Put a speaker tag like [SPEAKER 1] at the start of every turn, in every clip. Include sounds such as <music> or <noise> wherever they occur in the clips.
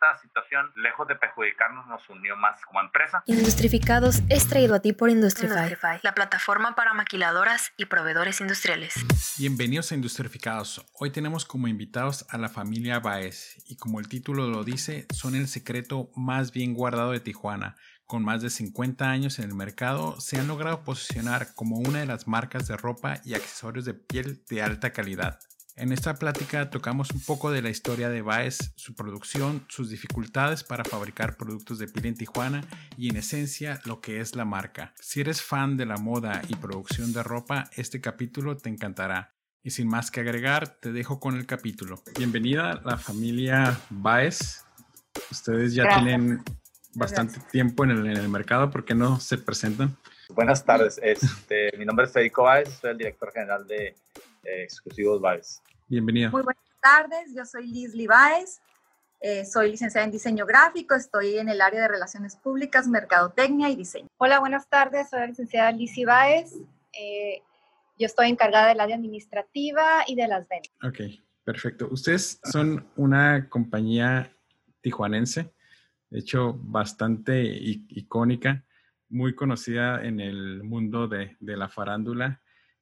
[SPEAKER 1] esta situación, lejos de perjudicarnos, nos unió más como empresa.
[SPEAKER 2] Industrificados es traído a ti por Industrify,
[SPEAKER 3] Industrify, la plataforma para maquiladoras y proveedores industriales.
[SPEAKER 4] Bienvenidos a Industrificados. Hoy tenemos como invitados a la familia Baez y como el título lo dice, son el secreto más bien guardado de Tijuana. Con más de 50 años en el mercado, se han logrado posicionar como una de las marcas de ropa y accesorios de piel de alta calidad. En esta plática tocamos un poco de la historia de Baez, su producción, sus dificultades para fabricar productos de piel en Tijuana y en esencia lo que es la marca. Si eres fan de la moda y producción de ropa, este capítulo te encantará. Y sin más que agregar, te dejo con el capítulo. Bienvenida la familia Baez. Ustedes ya
[SPEAKER 5] Gracias.
[SPEAKER 4] tienen bastante
[SPEAKER 5] Gracias.
[SPEAKER 4] tiempo en el, en el mercado, ¿por qué no se presentan?
[SPEAKER 1] Buenas tardes, este, mi nombre es Federico Báez, soy el director general de eh, Exclusivos Báez.
[SPEAKER 4] Bienvenida.
[SPEAKER 5] Muy buenas tardes, yo soy Liz Libáez, eh, soy licenciada en diseño gráfico, estoy en el área de relaciones públicas, mercadotecnia y diseño.
[SPEAKER 6] Hola, buenas tardes. Soy la licenciada Lizy Báez. Eh, yo estoy encargada del área administrativa y de las ventas.
[SPEAKER 4] Ok, perfecto. Ustedes son una compañía tijuanense, de hecho, bastante icónica, muy conocida en el mundo de, de la farándula.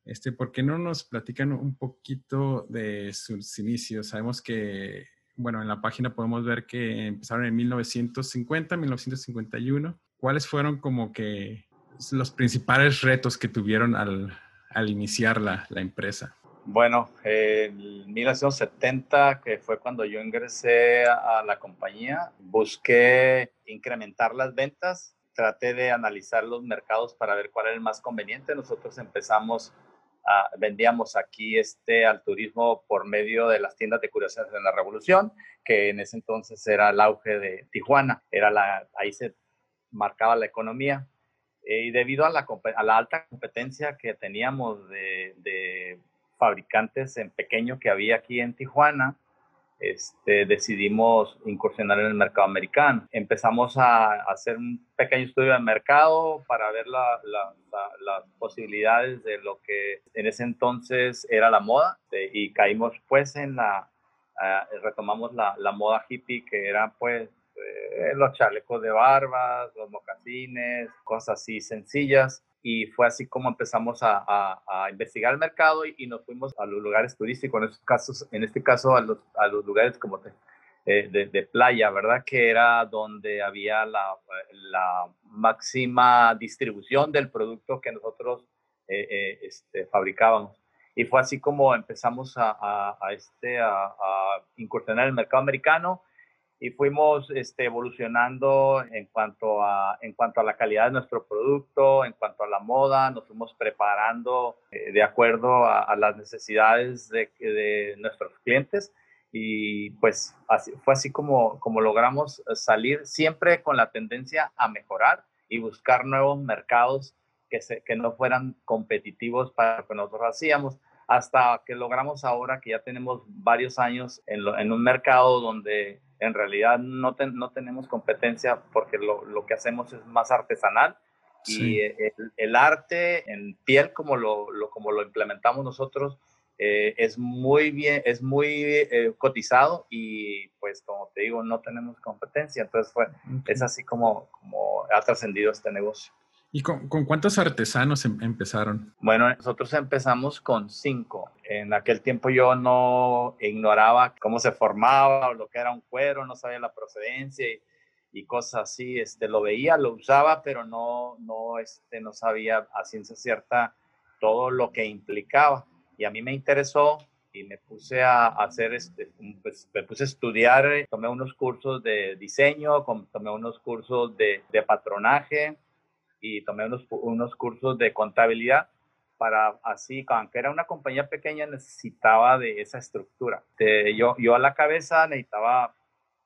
[SPEAKER 4] Este, ¿Por qué no nos platican un poquito de sus inicios? Sabemos que, bueno, en la página podemos ver que empezaron en 1950, 1951. ¿Cuáles fueron como que los principales retos que tuvieron al, al iniciar la, la empresa?
[SPEAKER 1] Bueno, en 1970, que fue cuando yo ingresé a la compañía, busqué incrementar las ventas, traté de analizar los mercados para ver cuál era el más conveniente. Nosotros empezamos, vendíamos aquí este, al turismo por medio de las tiendas de curiosidades de la Revolución, que en ese entonces era el auge de Tijuana, era la, ahí se marcaba la economía. Eh, y debido a la, a la alta competencia que teníamos de, de fabricantes en pequeño que había aquí en Tijuana, este, decidimos incursionar en el mercado americano. Empezamos a hacer un pequeño estudio de mercado para ver la- la- la- las posibilidades de lo que en ese entonces era la moda de- y caímos pues en la, ah, retomamos la moda hippie que era pues eh, los chalecos de barbas, los mocasines, cosas así sencillas y fue así como empezamos a, a- a investigar el mercado y, y nos fuimos a los lugares turísticos, en, estos casos, en este caso a los, a los lugares como eh, de- de playa, ¿verdad? Que era donde había la, la máxima distribución del producto que nosotros eh, eh, este, fabricábamos. Y fue así como empezamos a, a- este, incursionar en el mercado americano y fuimos este, evolucionando en cuanto, a, en cuanto a la calidad de nuestro producto, en cuanto a la moda, nos fuimos preparando eh, de acuerdo a, a las necesidades de, de nuestros clientes y pues así, fue así como, como logramos salir siempre con la tendencia a mejorar y buscar nuevos mercados que, se, que no fueran competitivos para lo que nosotros hacíamos hasta que logramos ahora que ya tenemos varios años en, lo- en un mercado donde en realidad no, no tenemos competencia porque lo, lo que hacemos es más artesanal
[SPEAKER 4] Sí.
[SPEAKER 1] y el, el arte en piel como lo, lo- como lo implementamos nosotros eh, es muy bien, es muy eh, cotizado y pues como te digo, no tenemos competencia. Entonces fue,
[SPEAKER 4] Ok.
[SPEAKER 1] es así como, como ha trascendido este negocio.
[SPEAKER 4] ¿Y con, con cuántos artesanos em- empezaron?
[SPEAKER 1] Bueno, nosotros empezamos con cinco. En aquel tiempo yo no ignoraba cómo se formaba o lo que era un cuero, no sabía la procedencia y, y cosas así. Este, lo veía, lo usaba, pero no, no, este, no sabía a ciencia cierta todo lo que implicaba. Y a mí me interesó y me puse a hacer, este, pues, me puse a estudiar, eh, tomé unos cursos de diseño, tomé unos cursos de, de patronaje y tomé unos, unos cursos de contabilidad para así, aunque era una compañía pequeña, necesitaba de esa estructura. Yo, yo a la cabeza necesitaba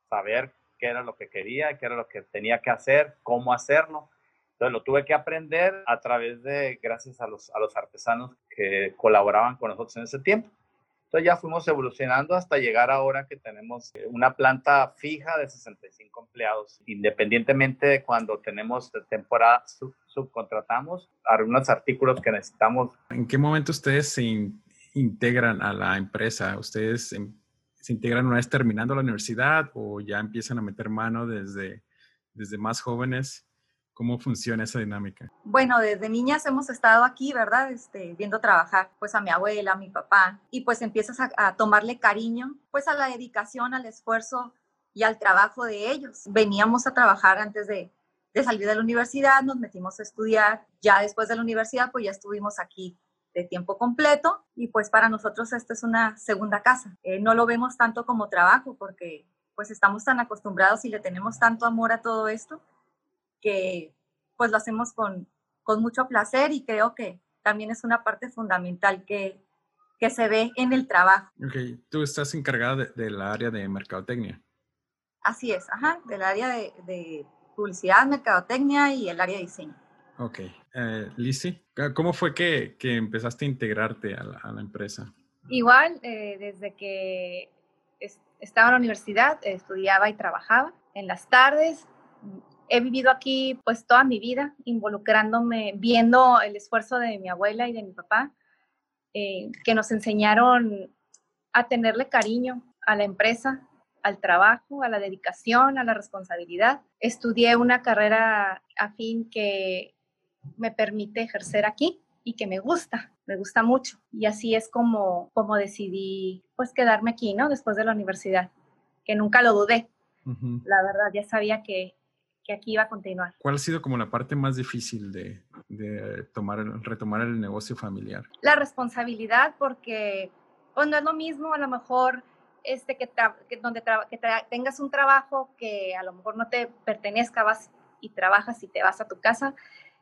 [SPEAKER 1] saber qué era lo que quería, qué era lo que tenía que hacer, cómo hacerlo. Entonces lo tuve que aprender a través de, gracias a los, a los artesanos que colaboraban con nosotros en ese tiempo. Entonces ya fuimos evolucionando hasta llegar ahora que tenemos eh, una planta fija de 65 empleados. Independientemente de cuando tenemos temporada, sub- subcontratamos algunos artículos que necesitamos.
[SPEAKER 4] ¿En qué momento ustedes se in- integran a la empresa? ¿Ustedes em- se integran una vez terminando la universidad o ya empiezan a meter mano desde, desde más jóvenes? ¿Cómo funciona esa dinámica?
[SPEAKER 5] Bueno, desde niñas hemos estado aquí, ¿verdad? Este, viendo trabajar pues a mi abuela, a mi papá, y pues empiezas a, tomarle cariño pues a la dedicación, al esfuerzo y al trabajo de ellos. Veníamos a trabajar antes de, de salir de la universidad, nos metimos a estudiar, ya después de la universidad pues ya estuvimos aquí de tiempo completo y pues para nosotros esta es una segunda casa. Eh, no lo vemos tanto como trabajo porque pues estamos tan acostumbrados y le tenemos tanto amor a todo esto que pues lo hacemos con, con mucho placer y creo que también es una parte fundamental que, que se ve en el trabajo.
[SPEAKER 4] Ok, tú estás encargada del área de mercadotecnia.
[SPEAKER 5] Así es, ajá, del área de, de publicidad, mercadotecnia y el área de diseño.
[SPEAKER 4] Ok. Eh, Lizzie, ¿cómo fue que, que, empezaste a integrarte a la, a la empresa?
[SPEAKER 6] Igual, eh, desde que es, estaba en la universidad, estudiaba y trabajaba. En las tardes, he vivido aquí pues toda mi vida, involucrándome, viendo el esfuerzo de mi abuela y de mi papá, eh, que nos enseñaron a tenerle cariño a la empresa, al trabajo, a la dedicación, a la responsabilidad. Estudié una carrera afín que me permite ejercer aquí y que me gusta, me gusta mucho. Y así es como, como decidí pues quedarme aquí, ¿no? Después de la universidad, que nunca lo dudé. Uh -huh. La verdad, ya sabía que, que, aquí iba a continuar.
[SPEAKER 4] ¿Cuál ha sido como la parte más difícil de, de tomar, retomar el negocio familiar?
[SPEAKER 6] La responsabilidad, porque pues, no es lo mismo a lo mejor este, que, que donde que tengas un trabajo que a lo mejor no te pertenezca, vas y trabajas y te vas a tu casa.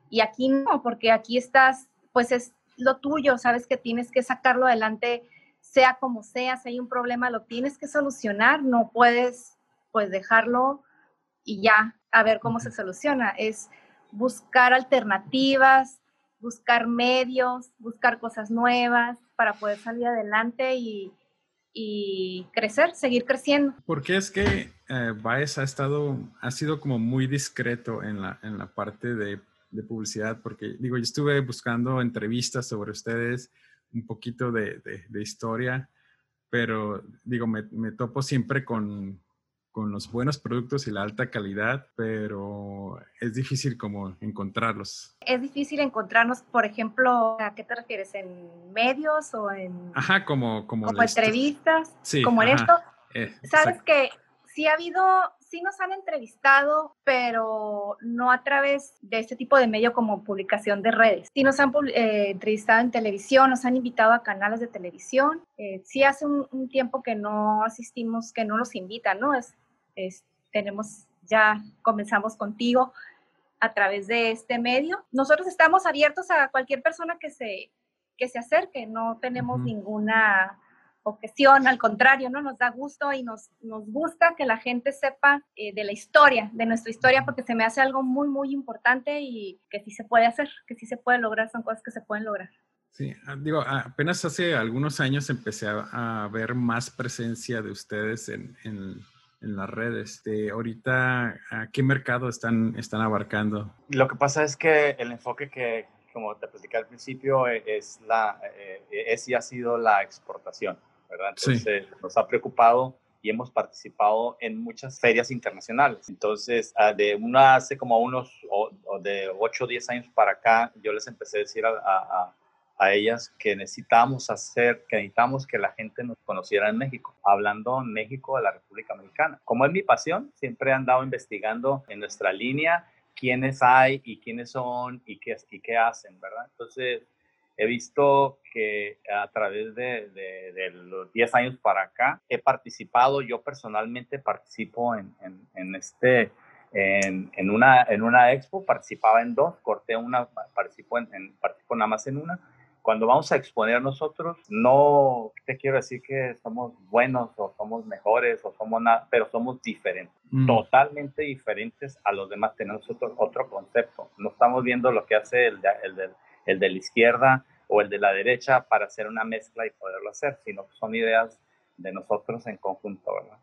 [SPEAKER 6] Y aquí no, porque aquí estás, pues es lo tuyo, sabes que tienes que sacarlo adelante, sea como sea, si hay un problema, lo tienes que solucionar, no puedes pues dejarlo y ya, a ver cómo se soluciona. Es buscar alternativas, buscar medios, buscar cosas nuevas para poder salir adelante y, y crecer, seguir creciendo.
[SPEAKER 4] ¿Por qué es que eh, Baez ha estado, ha sido como muy discreto en la, en la parte de, de, publicidad? Porque digo, yo estuve buscando entrevistas sobre ustedes, un poquito de, de, de historia, pero digo, me, me topo siempre con, con los buenos productos y la alta calidad, pero es difícil como encontrarlos.
[SPEAKER 6] Es difícil encontrarnos, por ejemplo, ¿a qué te refieres? ¿En medios o en...
[SPEAKER 4] Ajá, como... Como,
[SPEAKER 6] como entrevistas,
[SPEAKER 4] sí,
[SPEAKER 6] como en esto.
[SPEAKER 4] Eh,
[SPEAKER 6] Sabes que sí ha habido, sí nos han entrevistado, pero no a través de este tipo de medio como publicación de redes. Sí nos han eh, entrevistado en televisión, nos han invitado a canales de televisión. Eh, sí hace un, un, tiempo que no asistimos, que no nos invitan, ¿no? Es, es, tenemos, ya comenzamos contigo a través de este medio. Nosotros estamos abiertos a cualquier persona que se, que se acerque, no tenemos uh -huh. ninguna objeción, al contrario, ¿no? Nos da gusto y nos, nos gusta que la gente sepa eh, de la historia, de nuestra historia, porque se me hace algo muy, muy importante y que sí se puede hacer, que sí se puede lograr, son cosas que se pueden lograr.
[SPEAKER 4] Sí, ah, digo, apenas hace algunos años empecé a, a ver más presencia de ustedes en, en, en las redes. De ahorita, ¿a qué mercado están, están abarcando?
[SPEAKER 1] Lo que pasa es que el enfoque que, como te platicé al principio, e, es, la, eh, es y ha sido la exportación. ¿Verdad? Entonces sí. nos ha preocupado y hemos participado en muchas ferias internacionales. Entonces, ah, de una hace como unos, o, o de 8 o 10 años para acá, yo les empecé a decir a, a, a, ellas que necesitábamos hacer, que necesitábamos que la gente nos conociera en México, hablando en México de la República Mexicana. Como es mi pasión, siempre he andado investigando en nuestra línea quiénes hay y quiénes son y qué, y qué hacen, ¿verdad? Entonces, he visto que a través de, de, de, los 10 años para acá he participado, yo personalmente participo en, en, en este, en, en, una, en una expo, participaba en dos, corté una, participo, en, participo nada más en una. Cuando vamos a exponer nosotros, no te quiero decir que somos buenos o somos mejores o somos nada, pero somos diferentes, mm. totalmente diferentes a los demás. Tenemos otro, otro concepto. No estamos viendo lo que hace el, el, el, el de la izquierda o el de la derecha para hacer una mezcla y poderlo hacer, sino que son ideas de nosotros en conjunto, ¿verdad?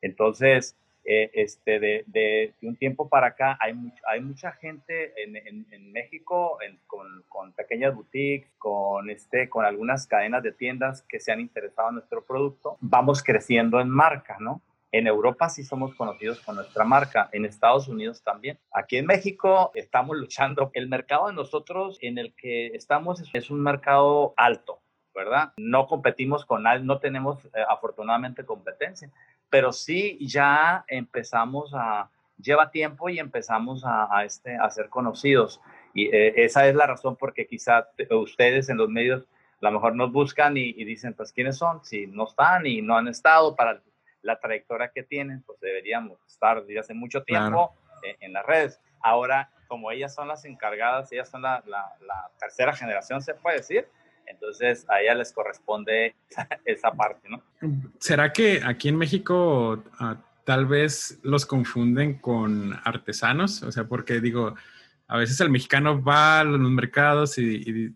[SPEAKER 1] Entonces, eh, este, de, un tiempo para acá hay, hay mucha gente en, en, México con, con, pequeñas boutiques, con, este, con algunas cadenas de tiendas que se han interesado en nuestro producto. Vamos creciendo en marca, ¿no? En Europa sí somos conocidos con nuestra marca, en Estados Unidos también. Aquí en México estamos luchando. El mercado de nosotros en el que estamos es un mercado alto, ¿verdad? No competimos con nadie, no tenemos eh, afortunadamente competencia pero sí ya empezamos a, lleva tiempo y empezamos a, este, a ser conocidos. Y eh, esa es la razón porque quizá ustedes en los medios a lo mejor nos buscan y, dicen, pues, ¿quiénes son? Si no están y no han estado para la trayectoria que tienen, pues deberíamos estar desde hace mucho tiempo en, las redes. Ahora, como ellas son las encargadas, ellas son la, la tercera generación, se puede decir, entonces a ella les corresponde esa parte, ¿no?
[SPEAKER 4] ¿Será que aquí en México ah, tal vez los confunden con artesanos? O sea, porque digo, a veces el mexicano va a los mercados y,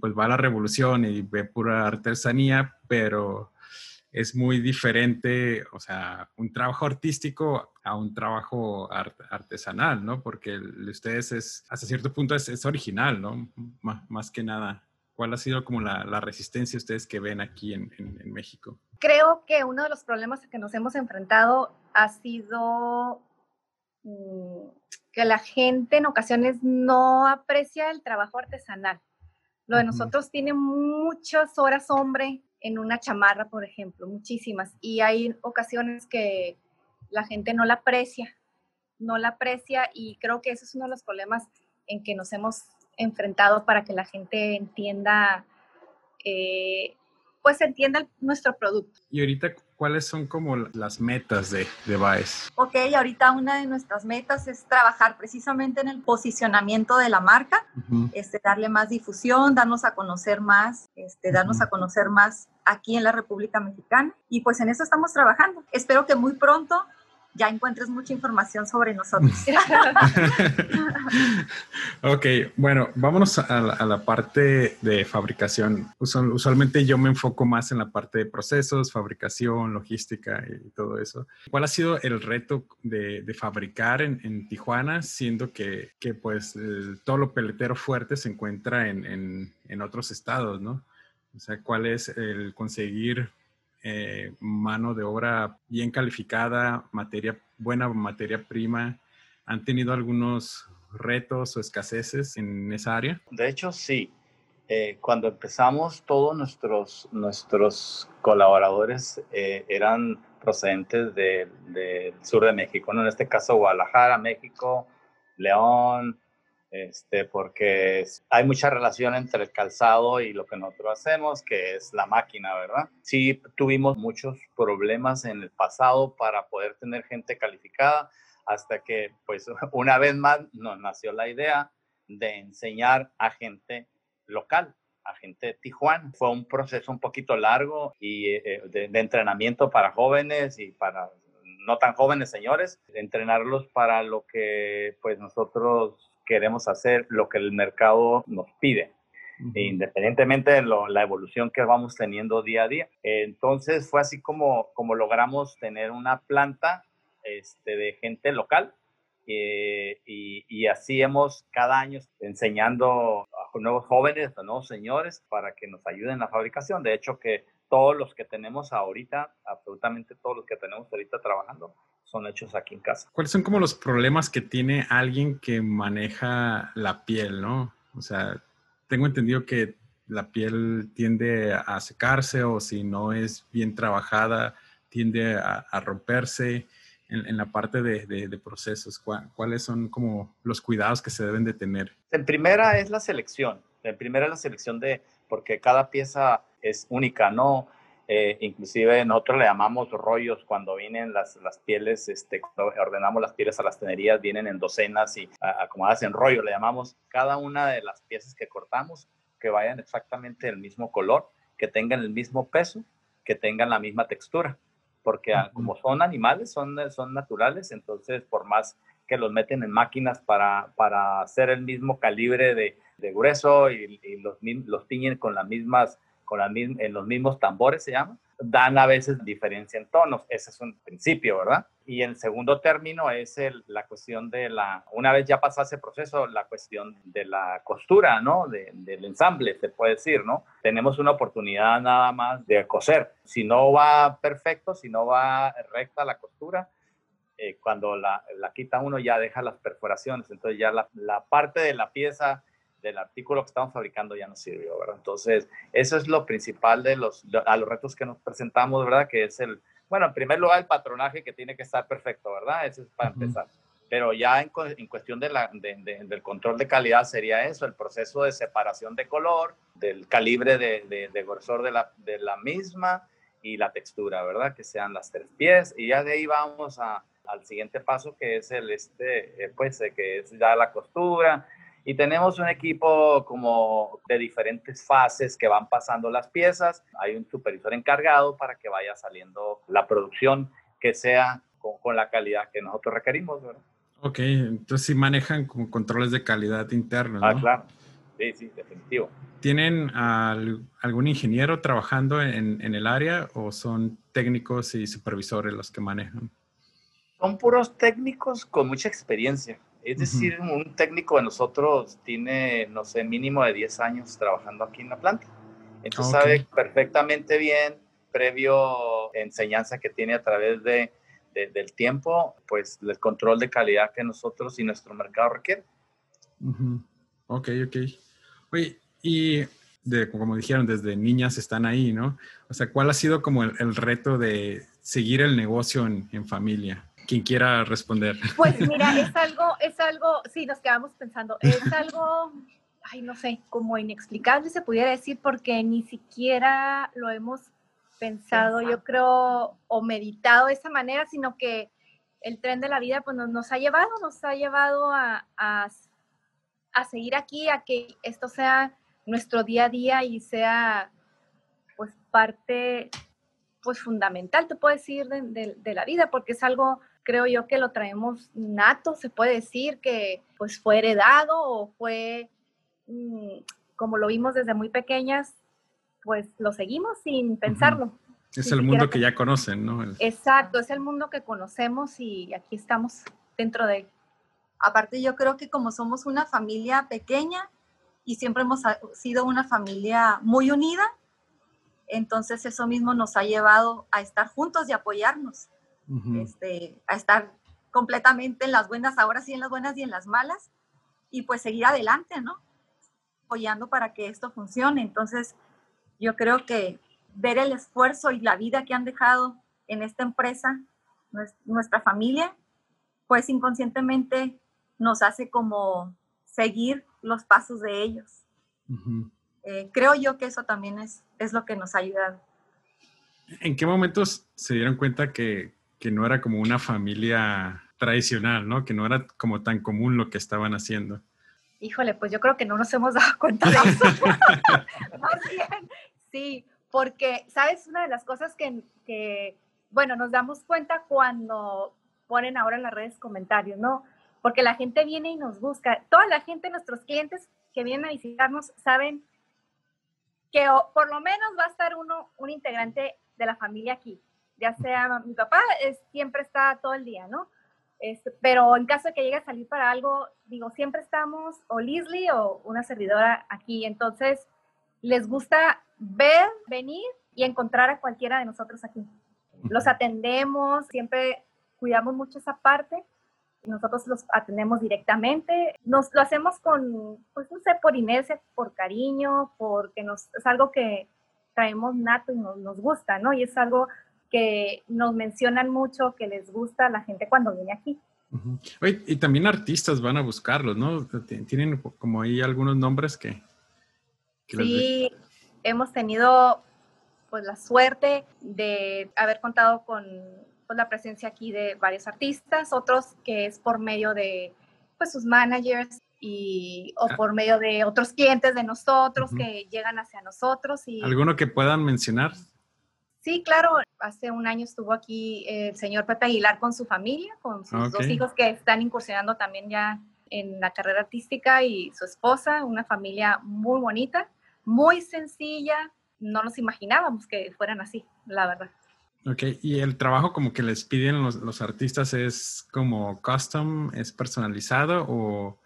[SPEAKER 4] pues va a la revolución y ve pura artesanía, pero es muy diferente, o sea, un trabajo artístico a un trabajo artesanal, ¿no? Porque el de ustedes es, hasta cierto punto es, original, ¿no? más que nada. ¿Cuál ha sido como la, resistencia ustedes que ven aquí en, México?
[SPEAKER 6] Creo que uno de los problemas que nos hemos enfrentado ha sido mm, que la gente en ocasiones no aprecia el trabajo artesanal. Lo de nosotros tiene muchas horas hombre en una chamarra, por ejemplo, muchísimas. Y hay ocasiones que la gente no la aprecia, no la aprecia y creo que ese es uno de los problemas en que nos hemos enfrentado para que la gente entienda, eh, pues entienda nuestro producto.
[SPEAKER 4] Y ahorita, ¿cuáles son como las metas de, de Baez?
[SPEAKER 5] Ok, ahorita una de nuestras metas es trabajar precisamente en el posicionamiento de la marca, este, darle más difusión, darnos a conocer más, este, darnos a conocer más aquí en la República Mexicana. Y pues en eso estamos trabajando. Espero que muy pronto ya encuentres mucha información sobre nosotros. <laughs> <laughs>
[SPEAKER 4] ok, bueno, vámonos a la, parte de fabricación. usualmente yo me enfoco más en la parte de procesos, fabricación, logística y todo eso. ¿Cuál ha sido el reto de, fabricar en, Tijuana, siendo que, pues todo lo peletero fuerte se encuentra en, en otros estados, ¿no? O sea, ¿cuál es el conseguir eh, mano de obra bien calificada, materia, buena materia prima. ¿Han tenido algunos retos o escaseces en esa área?
[SPEAKER 1] De hecho, sí. Eh, cuando empezamos, todos nuestros, nuestros colaboradores eh, eran procedentes del sur de México, ¿no? en este caso Guadalajara, México, León, este, porque hay mucha relación entre el calzado y lo que nosotros hacemos, que es la máquina, ¿verdad? Sí, tuvimos muchos problemas en el pasado para poder tener gente calificada, hasta que, pues, <laughs> una vez más nos nació la idea de enseñar a gente local, a gente de Tijuana. Fue un proceso un poquito largo y eh, de, de entrenamiento para jóvenes y para no tan jóvenes señores, entrenarlos para lo que pues nosotros queremos hacer lo que el mercado nos pide, independientemente de la evolución que vamos teniendo día a día. Entonces fue así como, como logramos tener una planta este, de gente local eh, y, así hemos cada año enseñando a nuevos jóvenes, a nuevos señores para que nos ayuden en la fabricación. De hecho, que todos los que tenemos ahorita, absolutamente todos los que tenemos ahorita trabajando, son hechos aquí en casa.
[SPEAKER 4] ¿Cuáles son como los problemas que tiene alguien que maneja la piel, no? O sea, tengo entendido que la piel tiende a secarse o si no es bien trabajada, tiende a, romperse. En, la parte de, de, procesos, ¿cuáles son como los cuidados que se deben de tener?
[SPEAKER 1] En primera es la selección. En primera es la selección de, porque cada pieza es única, ¿no? Eh, inclusive nosotros le llamamos rollos cuando vienen las, las pieles, este, cuando ordenamos las pieles a las tenerías, vienen en docenas y acomodadas en rollo, le llamamos cada una de las piezas que cortamos que vayan exactamente del mismo color, que tengan el mismo peso, que tengan la misma textura, porque como son animales, son, son naturales, entonces por más que los meten en máquinas para, para hacer el mismo calibre de, de grueso y, y los, los tiñen con las mismas con en los mismos tambores se llama, dan a veces diferencia en tonos. Ese es un principio, ¿verdad? Y en segundo término es la cuestión de la, una vez ya pasa ese proceso, la cuestión de la costura, ¿no? del ensamble, se puede decir, ¿no? Tenemos una oportunidad nada más de coser. Si no va perfecto, si no va recta la costura, eh, cuando la, la, quita uno ya deja las perforaciones, entonces ya la, la parte de la pieza del artículo que estamos fabricando ya no sirvió, ¿verdad? Entonces, eso es lo principal de los, a los retos que nos presentamos, ¿verdad? Que es el, bueno, en primer lugar, el patronaje que tiene que estar perfecto, ¿verdad? Eso es para empezar. Pero ya en, en cuestión de la, del control de calidad sería eso, el proceso de separación de color, del calibre de, de, grosor de la, de la misma y la textura, ¿verdad? Que sean las tres pies. Y ya de ahí vamos a, al siguiente paso, que es el, este, eh, pues, eh, que es ya la costura, y tenemos un equipo como de diferentes fases que van pasando las piezas. Hay un supervisor encargado para que vaya saliendo la producción que sea con, la calidad que nosotros requerimos. ¿verdad?
[SPEAKER 4] Ok, entonces sí manejan como controles de calidad internos. Ah,
[SPEAKER 1] claro. Sí, sí, definitivo.
[SPEAKER 4] ¿Tienen algún ingeniero trabajando en, en, el área o son técnicos y supervisores los que manejan?
[SPEAKER 1] Son puros técnicos con mucha experiencia. Es decir, un técnico de nosotros tiene, no sé, mínimo de 10 años trabajando aquí en la planta. Entonces sabe perfectamente bien, previo enseñanza que tiene a través de, del tiempo, pues el control de calidad que nosotros y nuestro mercado requiere.
[SPEAKER 4] Ok, ok. Oye, y de, como dijeron, desde niñas están ahí, ¿no? O sea, ¿cuál ha sido como el, reto de seguir el negocio en, en familia? Quien quiera responder.
[SPEAKER 6] Pues mira, <laughs> es algo, es algo, sí, nos quedamos pensando, es algo, ay, no sé, como inexplicable se pudiera decir porque ni siquiera lo hemos pensado, yo creo, o meditado de esa manera, sino que el tren de la vida pues nos, ha llevado, nos ha llevado a, a, a, seguir aquí, a que esto sea nuestro día a día y sea pues parte pues fundamental, te puedo decir, de, de la vida, porque es algo creo yo que lo traemos nato, se puede decir que pues fue heredado o fue, mm, como lo vimos desde muy pequeñas, pues lo seguimos sin pensarlo.
[SPEAKER 4] Es el mundo que ya conocen, ¿no?
[SPEAKER 6] Exacto, es el mundo que conocemos y aquí estamos dentro de él.
[SPEAKER 5] Aparte yo creo que como somos una familia pequeña y siempre hemos sido una familia muy unida, entonces eso mismo nos ha llevado a estar juntos y apoyarnos este, a estar completamente en las buenas, ahora sí en las buenas y en las malas, y pues seguir adelante, ¿no? Apoyando para que esto funcione. Entonces, yo creo que ver el esfuerzo y la vida que han dejado en esta empresa, nuestra familia, pues inconscientemente nos hace como seguir los pasos de ellos. Eh, creo yo que eso también es, es lo que nos ha ayudado.
[SPEAKER 4] ¿En qué momentos se dieron cuenta que, que no era como una familia tradicional, ¿no? Que no era como tan común lo que estaban haciendo.
[SPEAKER 6] Híjole, pues yo creo que no nos hemos dado cuenta de eso. <laughs> <laughs> Más bien, sí, porque, ¿sabes? Una de las cosas que, que, bueno, nos damos cuenta cuando ponen ahora en las redes comentarios, ¿no? Porque la gente viene y nos busca. Toda la gente, nuestros clientes que vienen a visitarnos, saben que por lo menos va a estar uno, un integrante de la familia aquí ya sea mi papá, es, siempre está todo el día, ¿no? Este, pero en caso de que llegue a salir para algo, digo, siempre estamos o Leslie o una servidora aquí. Entonces, les gusta ver, venir y encontrar a cualquiera de nosotros aquí. Los atendemos, siempre cuidamos mucho esa parte. Nosotros los atendemos directamente. Nos lo hacemos con, pues no sé, por inercia, por cariño, porque nos, es algo que traemos nato y nos, nos gusta, ¿no? Y es algo que nos mencionan mucho, que les gusta a la gente cuando viene aquí.
[SPEAKER 4] y también artistas van a buscarlos, ¿no? Tienen como ahí algunos nombres que...
[SPEAKER 6] sí, hemos tenido pues la suerte de haber contado con pues, la presencia aquí de varios artistas, otros que es por medio de pues sus managers y o ah. por medio de otros clientes de nosotros que llegan hacia nosotros y
[SPEAKER 4] alguno que puedan mencionar
[SPEAKER 6] Sí, claro. Hace un año estuvo aquí el señor Pepe Aguilar con su familia, con sus dos hijos que están incursionando también ya en la carrera artística y su esposa, una familia muy bonita, muy sencilla, no nos imaginábamos que fueran así, la verdad.
[SPEAKER 4] Ok, y el trabajo como que les piden los, los artistas es como custom, es personalizado o,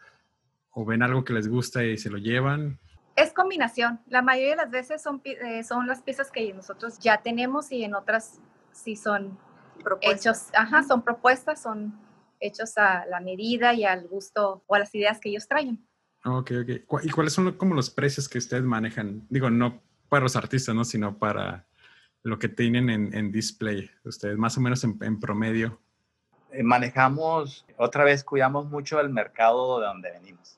[SPEAKER 4] o, ven algo que les gusta y se lo llevan.
[SPEAKER 6] Es combinación. La mayoría de las veces son, eh, son las piezas que nosotros ya tenemos y en otras sí son propuestas. hechos, ajá, son propuestas, son hechos a la medida y al gusto o a las ideas que ellos traen.
[SPEAKER 4] Ok, ok. ¿Y cuáles son como los precios que ustedes manejan? Digo, no para los artistas, ¿no? Sino para lo que tienen en, display, ustedes más o menos en, promedio.
[SPEAKER 1] Eh, manejamos, otra vez cuidamos mucho el mercado de donde venimos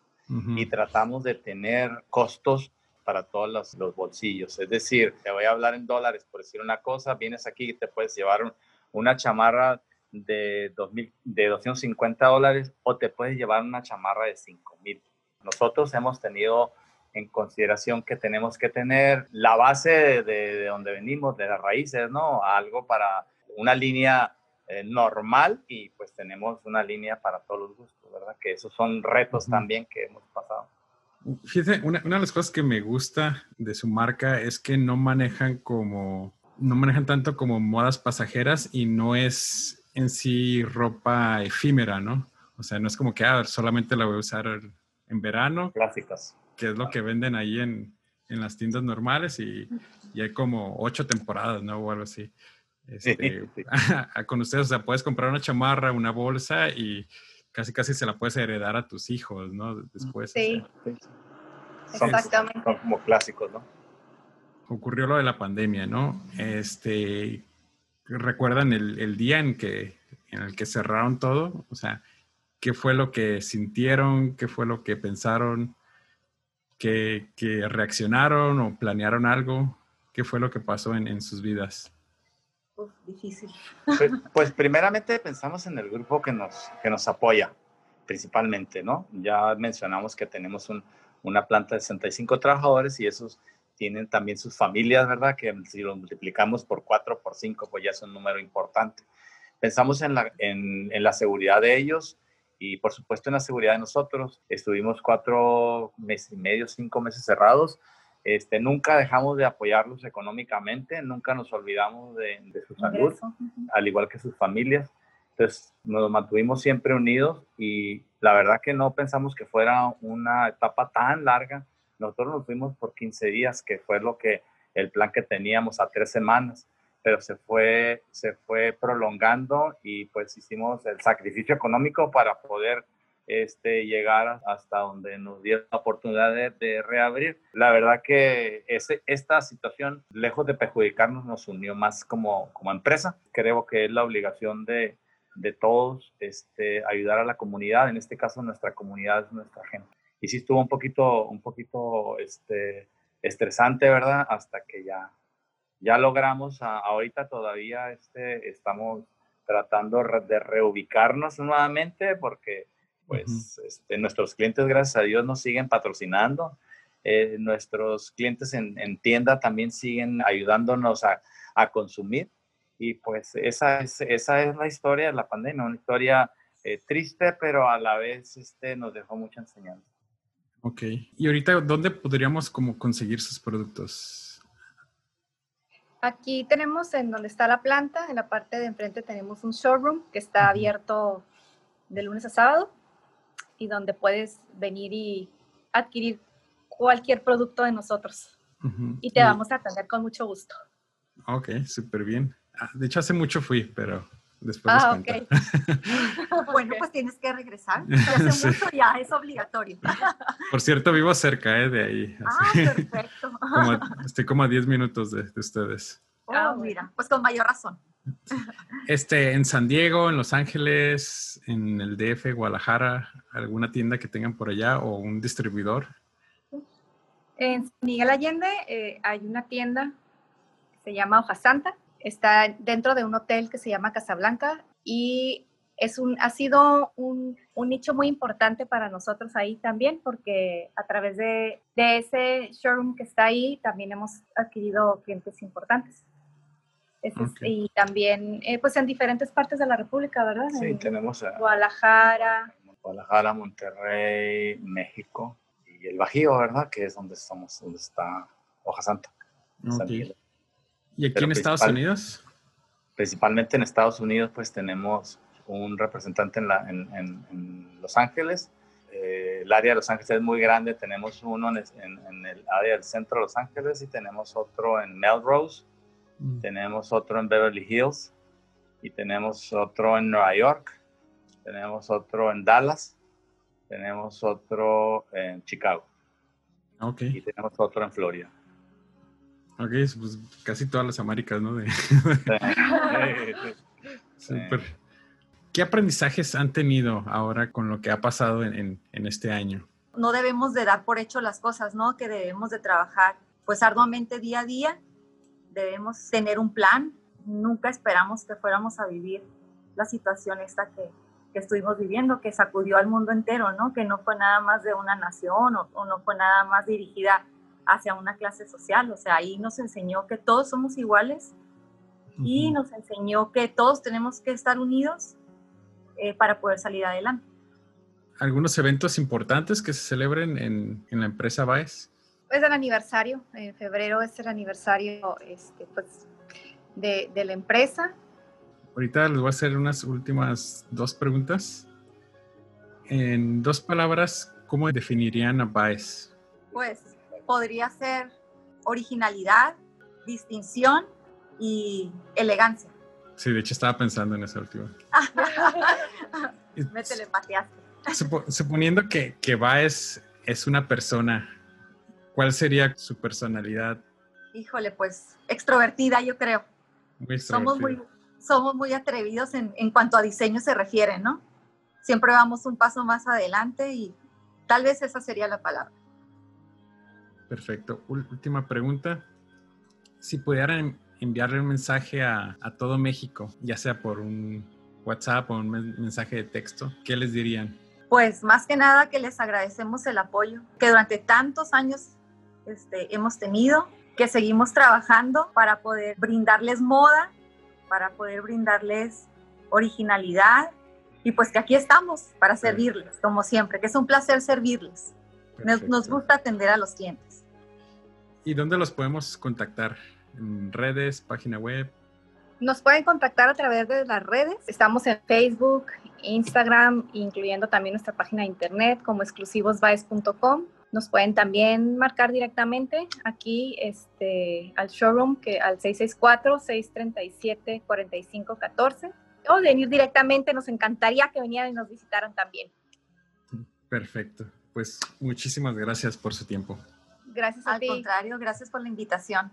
[SPEAKER 1] y tratamos de tener costos para todos los, los, bolsillos. Es decir, te voy a hablar en dólares por decir una cosa, vienes aquí y te puedes llevar una chamarra de, 2000, de 250 dólares o te puedes llevar una chamarra de 5000. Nosotros hemos tenido en consideración que tenemos que tener la base de, donde venimos, de las raíces, ¿no? Algo para una línea eh, normal y pues tenemos una línea para todos los gustos, ¿verdad? Que esos son retos también que hemos pasado.
[SPEAKER 4] Fíjate, una, una, de las cosas que me gusta de su marca es que no manejan como, no manejan tanto como modas pasajeras y no es en sí ropa efímera, ¿no? O sea, no es como que, ah, solamente la voy a usar en verano.
[SPEAKER 1] Clásicas
[SPEAKER 4] que es lo que venden ahí en, en las tiendas normales y, y, hay como ocho temporadas, ¿no? O algo así. Este, <laughs> con ustedes, o sea, puedes comprar una chamarra, una bolsa y casi casi se la puedes heredar a tus hijos, ¿no? Después.
[SPEAKER 6] Sí. Exactamente.
[SPEAKER 1] Son como clásicos, ¿no?
[SPEAKER 4] Ocurrió lo de la pandemia, ¿no? Este, ¿recuerdan el, el día en que en el que cerraron todo? O sea, ¿qué fue lo que sintieron? ¿Qué fue lo que pensaron? que, reaccionaron o planearon algo? ¿Qué fue lo que pasó en, sus vidas?
[SPEAKER 6] Difícil.
[SPEAKER 1] Pues, <laughs> pues, primeramente pensamos en el grupo que nos, que nos apoya, principalmente, ¿no? Ya mencionamos que tenemos una planta de 65 trabajadores y esos tienen también sus familias, ¿verdad? Que si lo multiplicamos por 4, por 5, pues ya es un número importante. Pensamos en la, en, en la seguridad de ellos, y por supuesto en la seguridad de nosotros. Estuvimos cuatro meses y medio, cinco meses cerrados. Este, nunca dejamos de apoyarlos económicamente, nunca nos olvidamos de, su salud, al igual que sus familias. Entonces nos mantuvimos siempre unidos y la verdad que no pensamos que fuera una etapa tan larga. Nosotros nos fuimos por 15 días, que fue lo que el plan que teníamos a tres semanas pero se fue, se fue prolongando y pues hicimos el sacrificio económico para poder este, llegar hasta donde nos dio la oportunidad de, reabrir. La verdad que ese, esta situación, lejos de perjudicarnos, nos unió más como, como empresa. Creo que es la obligación de, de todos este, ayudar a la comunidad, en este caso nuestra comunidad es nuestra gente. Y sí estuvo un poquito, un poquito este, estresante, ¿verdad? Hasta que ya ya logramos, ahorita todavía este, estamos tratando de reubicarnos nuevamente porque pues este, nuestros clientes, gracias a Dios, nos siguen patrocinando. Eh, nuestros clientes en, tienda también siguen ayudándonos a, consumir. Y pues esa es, esa es la historia de la pandemia, una historia eh, triste, pero a la vez este, nos dejó mucha enseñanza.
[SPEAKER 4] Ok. ¿Y ahorita dónde podríamos como conseguir sus productos?
[SPEAKER 6] Aquí tenemos en donde está la planta, en la parte de enfrente tenemos un showroom que está abierto de lunes a sábado y donde puedes venir y adquirir cualquier producto de nosotros. Y te vamos a atender con mucho gusto.
[SPEAKER 4] Ok, súper bien. Ah, de hecho, hace mucho fui, pero después ah, ok. <laughs> <laughs>
[SPEAKER 5] bueno, pues tienes que regresar. <laughs> hace mucho ya es obligatorio.
[SPEAKER 4] Por cierto, vivo cerca eh, de ahí.
[SPEAKER 5] Ah, perfecto.
[SPEAKER 4] estoy como a 10 minutos de, ustedes.
[SPEAKER 5] Oh, ah, mira, pues con mayor razón.
[SPEAKER 4] Este, en San Diego, en Los Ángeles, en el DF, Guadalajara, alguna tienda que tengan por allá o un distribuidor.
[SPEAKER 6] En Miguel Allende eh, hay una tienda que se llama Hoja Santa está dentro de un hotel que se llama Casablanca y es un, ha sido un, un, nicho muy importante para nosotros ahí también, porque a través de, de ese showroom que está ahí también hemos adquirido clientes importantes. Y también, eh, pues en diferentes partes de la República, ¿verdad?
[SPEAKER 1] Sí, tenemos
[SPEAKER 6] a Guadalajara.
[SPEAKER 1] Guadalajara, Monterrey, México y el Bajío, ¿verdad? Que es donde estamos, donde está Hoja Santa.
[SPEAKER 4] Okay. ¿Y aquí en Estados Unidos?
[SPEAKER 1] Principalmente en Estados Unidos, pues tenemos un representante en, la, en, en, Los Ángeles. Eh, el área de Los Ángeles es muy grande. Tenemos uno en, en, el área del centro de Los Ángeles y tenemos otro en Melrose. Mm. Tenemos otro en Beverly Hills y tenemos otro en Nueva York. Tenemos otro en Dallas. Tenemos otro en Chicago.
[SPEAKER 4] Okay.
[SPEAKER 1] Y tenemos otro en Florida.
[SPEAKER 4] Ok, pues casi todas las Américas, ¿no? <laughs> Súper. ¿Qué aprendizajes han tenido ahora con lo que ha pasado en, en, este año?
[SPEAKER 5] No debemos de dar por hecho las cosas, ¿no? Que debemos de trabajar pues arduamente día a día. Debemos tener un plan. Nunca esperamos que fuéramos a vivir la situación esta que, que estuvimos viviendo, que sacudió al mundo entero, ¿no? Que no fue nada más de una nación o, o no fue nada más dirigida hacia una clase social. O sea, ahí nos enseñó que todos somos iguales y nos enseñó que todos tenemos que estar unidos eh, para poder salir adelante.
[SPEAKER 4] ¿Algunos eventos importantes que se celebren en, en la empresa Baez?
[SPEAKER 6] Es el aniversario, en febrero es el aniversario este, pues, de, de la empresa.
[SPEAKER 4] Ahorita les voy a hacer unas últimas dos preguntas. En dos palabras, ¿cómo definirían a Baez?
[SPEAKER 5] Pues podría ser originalidad, distinción y elegancia.
[SPEAKER 4] Sí, de hecho estaba pensando en esa última. <laughs>
[SPEAKER 5] Me telepateaste.
[SPEAKER 4] suponiendo que, que Baez es una persona, ¿cuál sería su personalidad?
[SPEAKER 5] Híjole, pues extrovertida, yo creo. Somos muy, somos muy atrevidos en, en cuanto a diseño se refiere, ¿no? Siempre vamos un paso más adelante y tal vez esa sería la palabra.
[SPEAKER 4] Perfecto. Última pregunta. Si pudieran enviarle un mensaje a, todo México, ya sea por un WhatsApp o un mensaje de texto, ¿qué les dirían?
[SPEAKER 5] Pues más que nada que les agradecemos el apoyo que durante tantos años este, hemos tenido, que seguimos trabajando para poder brindarles moda, para poder brindarles originalidad y pues que aquí estamos para servirles, como siempre, que es un placer servirles. nos gusta atender a los clientes.
[SPEAKER 4] ¿Y dónde los podemos contactar? ¿En redes, página web?
[SPEAKER 6] Nos pueden contactar a través de las redes. Estamos en Facebook, Instagram, incluyendo también nuestra página de internet como exclusivosvice.com. Nos pueden también marcar directamente aquí este, al showroom que al 664-637-4514 o venir directamente. Nos encantaría que vinieran y nos visitaran también.
[SPEAKER 4] Perfecto. Pues muchísimas gracias por su tiempo.
[SPEAKER 5] Gracias a Al contrario, gracias por la invitación.